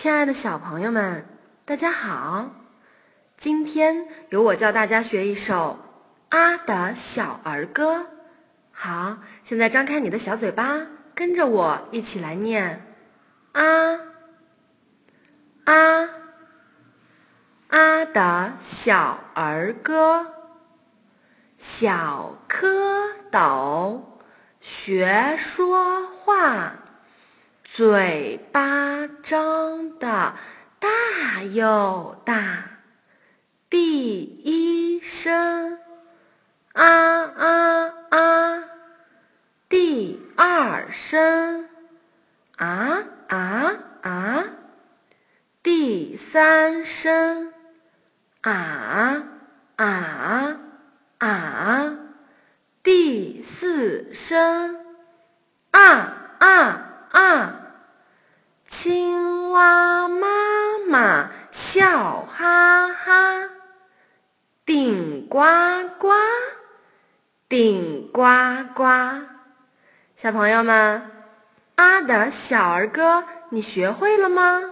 亲爱的小朋友们，大家好！今天由我教大家学一首《啊的小儿歌》。好，现在张开你的小嘴巴，跟着我一起来念：啊啊啊的小儿歌，小蝌蚪学说话。嘴巴张的大又大，第一声啊啊啊，第二声啊啊啊，第三声啊啊啊，第四声啊啊啊。啊妈妈笑哈哈，顶呱呱，顶呱呱。小朋友们，啊的小儿歌，你学会了吗？